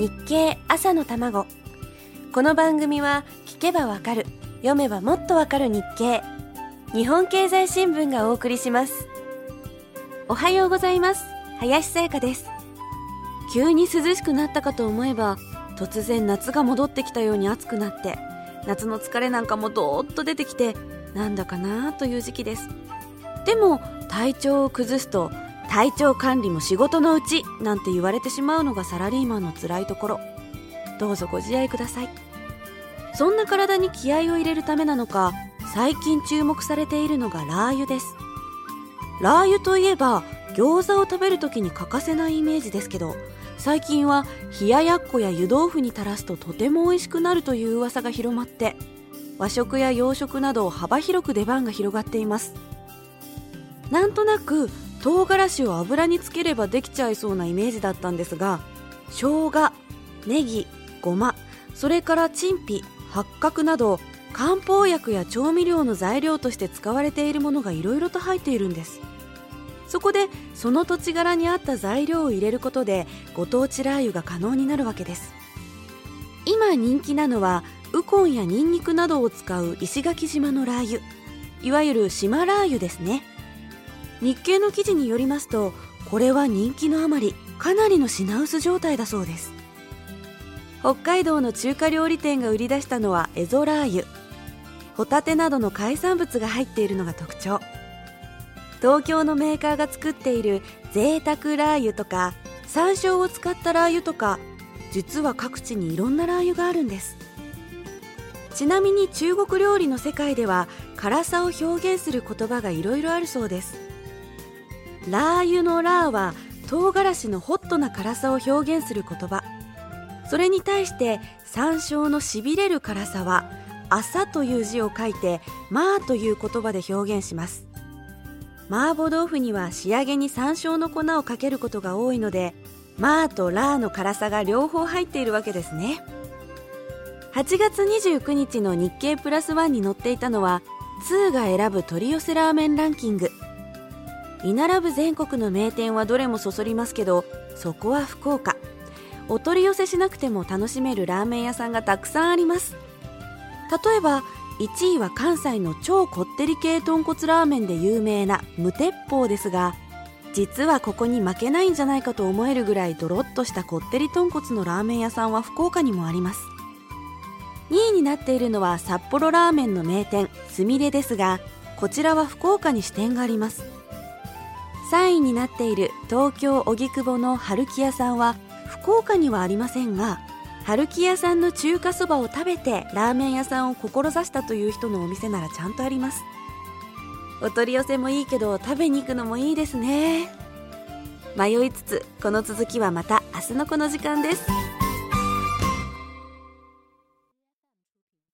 日経朝の卵。この番組は聞けばわかる。読めばもっとわかる日経。日本経済新聞がお送りします。おはようございます。林さやかです。急に涼しくなったかと思えば突然夏が戻ってきたように暑くなって夏の疲れなんかもどーっと出てきてなんだかなという時期です。でも体調を崩すと体調管理も仕事のうちなんて言われてしまうのがサラリーマンの辛いところ。どうぞご自愛ください。そんな体に気合を入れるためなのか最近注目されているのがラー油です。ラー油といえば餃子を食べる時に欠かせないイメージですけど最近は冷ややっこや湯豆腐に垂らすととても美味しくなるという噂が広まって和食や洋食など幅広く出番が広がっています。なんとなく唐辛子を油につければできちゃいそうなイメージだったんですが生姜ネギごまそれから陳皮八角など漢方薬や調味料の材料として使われているものがいろいろと入っているんです。そこでその土地柄に合った材料を入れることでご当地ラー油が可能になるわけです。今人気なのはウコンやニンニクなどを使う石垣島のラー油。いわゆる島ラー油ですね。日経の記事によりますとこれは人気のあまりかなりの品薄状態だそうです。北海道の中華料理店が売り出したのはエゾラー油。ホタテなどの海産物が入っているのが特徴。東京のメーカーが作っている贅沢ラー油とか山椒を使ったラー油とか実は各地にいろんなラー油があるんです。ちなみに中国料理の世界では辛さを表現する言葉がいろいろあるそうです。ラー油のラーは唐辛子のホットな辛さを表現する言葉。それに対して山椒のしびれる辛さは朝という字を書いてマーという言葉で表現します。麻婆豆腐には仕上げに山椒の粉をかけることが多いのでマーとラーの辛さが両方入っているわけですね。8月29日の日経プラスワンに載っていたのは2が選ぶ取り寄せラーメンランキング。居並ぶ全国の名店はどれもそそりますけどそこは福岡。お取り寄せしなくても楽しめるラーメン屋さんがたくさんあります。例えば1位は関西の超こってり系豚骨ラーメンで有名な無鉄砲ですが実はここに負けないんじゃないかと思えるぐらいドロッとしたこってり豚骨のラーメン屋さんは福岡にもあります。2位になっているのは札幌ラーメンの名店すみれですがこちらは福岡に支店があります。3位になっている東京荻窪の春木屋さんは福岡にはありませんが春木屋さんの中華そばを食べてラーメン屋さんを志したという人のお店ならちゃんとあります。お取り寄せもいいけど食べに行くのもいいですね。迷いつつこの続きはまた明日のこの時間です。